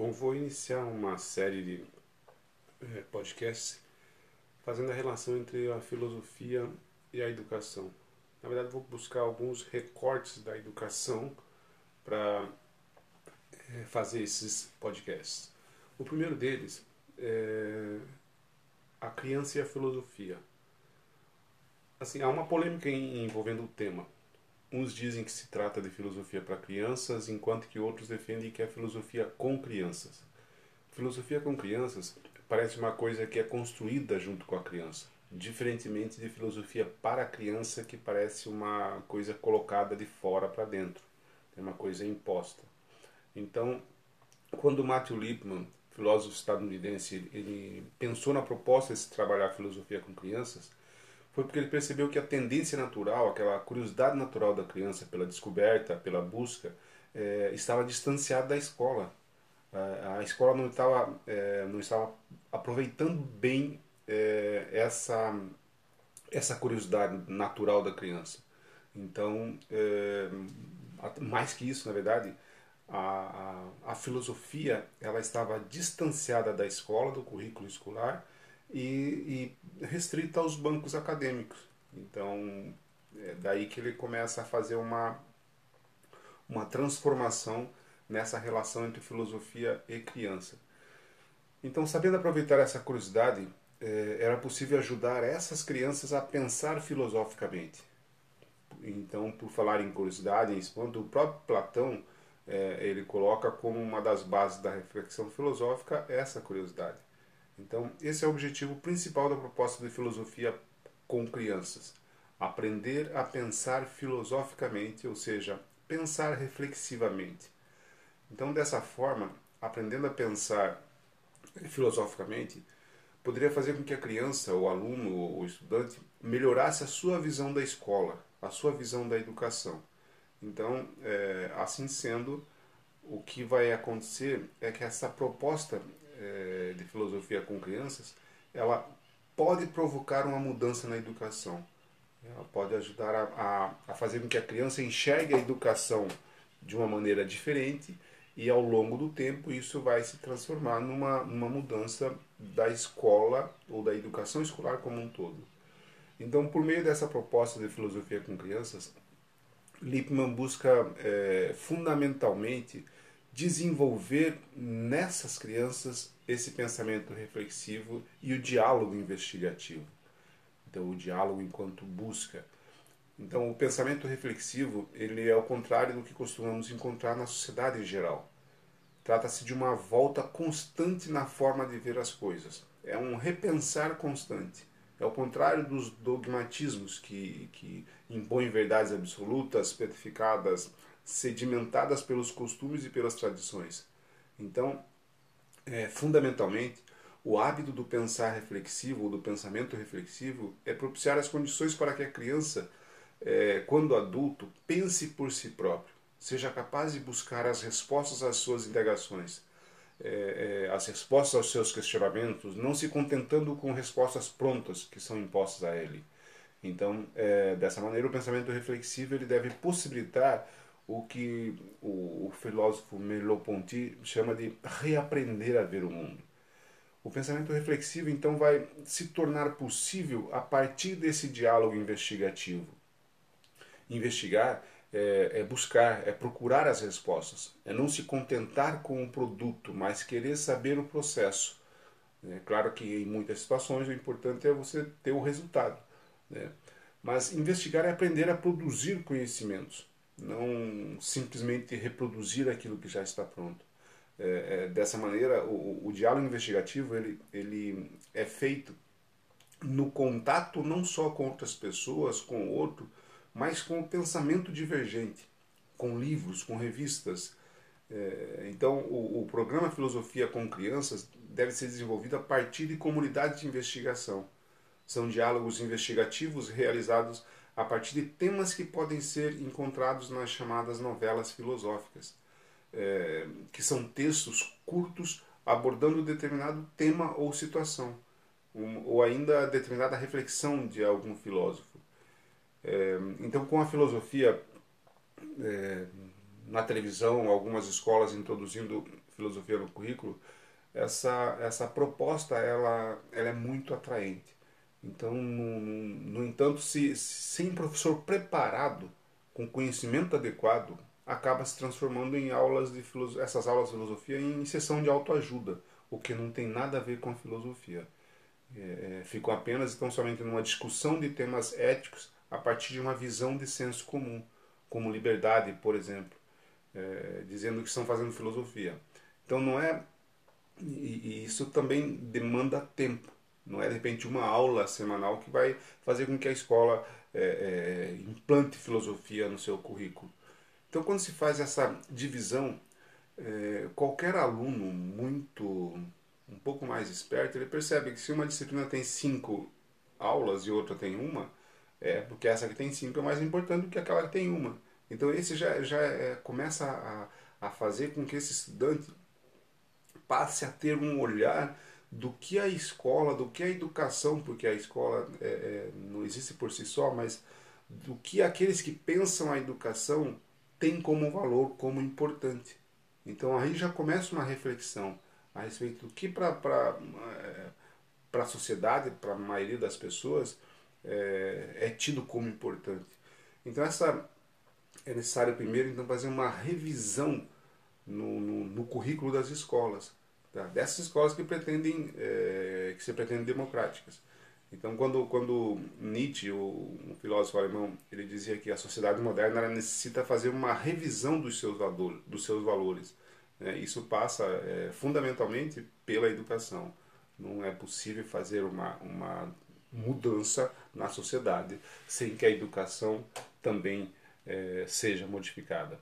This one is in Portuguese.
Bom, vou iniciar uma série de é, podcasts fazendo a relação entre a filosofia e a educação. Na verdade, vou buscar alguns recortes da educação para é, fazer esses podcasts. O primeiro deles é a criança e a filosofia. Assim, há uma polêmica envolvendo o tema. Uns dizem que se trata de filosofia para crianças, enquanto que outros defendem que é filosofia com crianças. Filosofia com crianças parece uma coisa que é construída junto com a criança, diferentemente de filosofia para criança, que parece uma coisa colocada de fora para dentro, é uma coisa imposta. Então, quando Matthew Lipman, filósofo estadunidense, ele pensou na proposta de se trabalhar filosofia com crianças, foi porque ele percebeu que a tendência natural, aquela curiosidade natural da criança pela descoberta, pela busca, é, estava distanciada da escola. A, a escola não estava, é, não estava aproveitando bem é, essa, essa curiosidade natural da criança. Então, mais que isso, na verdade, a, a, a filosofia ela estava distanciada da escola, do currículo escolar, e, e restrita aos bancos acadêmicos. Então, é daí que ele começa a fazer uma, uma transformação nessa relação entre filosofia e criança. Então, sabendo aproveitar essa curiosidade, é, era possível ajudar essas crianças a pensar filosoficamente. Então, por falar em curiosidade, em o próprio Platão é, ele coloca como uma das bases da reflexão filosófica essa curiosidade. Então, esse é o objetivo principal da proposta de filosofia com crianças. Aprender a pensar filosoficamente, ou seja, pensar reflexivamente. Então, dessa forma, aprendendo a pensar filosoficamente, poderia fazer com que a criança, o aluno ou o estudante melhorasse a sua visão da escola, a sua visão da educação. Então, é, assim sendo, o que vai acontecer é que essa proposta é, de filosofia com crianças, ela pode provocar uma mudança na educação. Ela pode ajudar a, a, a fazer com que a criança enxergue a educação de uma maneira diferente e ao longo do tempo isso vai se transformar numa, numa mudança da escola ou da educação escolar como um todo. Então, por meio dessa proposta de filosofia com crianças, Lippmann busca é, fundamentalmente desenvolver nessas crianças esse pensamento reflexivo e o diálogo investigativo. Então, o diálogo enquanto busca. Então, o pensamento reflexivo ele é ao contrário do que costumamos encontrar na sociedade em geral. Trata-se de uma volta constante na forma de ver as coisas. É um repensar constante. É o contrário dos dogmatismos que, que impõem verdades absolutas, petrificadas, sedimentadas pelos costumes e pelas tradições. Então, é, fundamentalmente, o hábito do pensar reflexivo ou do pensamento reflexivo é propiciar as condições para que a criança, é, quando adulto, pense por si próprio, seja capaz de buscar as respostas às suas indagações, é, é, as respostas aos seus questionamentos, não se contentando com respostas prontas que são impostas a ele. Então, é, dessa maneira, o pensamento reflexivo ele deve possibilitar o que o, o filósofo Merleau-Ponty chama de reaprender a ver o mundo. O pensamento reflexivo, então, vai se tornar possível a partir desse diálogo investigativo. Investigar é, é, buscar, é procurar as respostas, é não se contentar com o produto, mas querer saber o processo. É claro que em muitas situações o importante é você ter o resultado. Né? Mas investigar é aprender a produzir conhecimentos não simplesmente reproduzir aquilo que já está pronto. É, é, dessa maneira, o, o, diálogo investigativo ele, ele é feito no contato não só com outras pessoas, com o outro, mas com o pensamento divergente, com livros, com revistas. É, então, o, o programa Filosofia com Crianças deve ser desenvolvido a partir de comunidades de investigação. São diálogos investigativos realizados a partir de temas que podem ser encontrados nas chamadas novelas filosóficas, é, que são textos curtos abordando determinado tema ou situação, um, ou ainda determinada reflexão de algum filósofo. É, então, com a filosofia, é, na televisão, algumas escolas introduzindo filosofia no currículo, essa, essa proposta ela, ela é muito atraente. Então, no, no entanto, se, sem professor preparado, com conhecimento adequado, acaba se transformando em aulas de essas aulas de filosofia em sessão de autoajuda, o que não tem nada a ver com a filosofia. É, é ficam apenas então somente numa discussão de temas éticos a partir de uma visão de senso comum, como liberdade, por exemplo, é, dizendo que estão fazendo filosofia. Então não é e, e isso também demanda tempo. Não é de repente uma aula semanal que vai fazer com que a escola é, é, implante filosofia no seu currículo. Então, quando se faz essa divisão, é, qualquer aluno muito um pouco mais esperto, ele percebe que se uma disciplina tem cinco aulas e outra tem uma, é porque essa que tem cinco é mais importante do que aquela que tem uma. Então, esse já, já é, começa a, a fazer com que esse estudante passe a ter um olhar do que a escola, do que a educação, porque a escola é, é, não existe por si só, mas do que aqueles que pensam a educação têm como valor, como importante. Então aí já começa uma reflexão a respeito do que para a sociedade, para a maioria das pessoas, é, é, tido como importante. Então essa é necessário primeiro então fazer uma revisão no, no, no currículo das escolas tá? dessas escolas que pretendem é, que se pretendem democráticas. Então, quando, quando Nietzsche, o, um filósofo alemão, ele dizia que a sociedade moderna necessita fazer uma revisão dos seus, dos seus valores. Né? Isso passa é, fundamentalmente pela educação. Não é possível fazer uma, uma mudança na sociedade sem que a educação também é, seja modificada.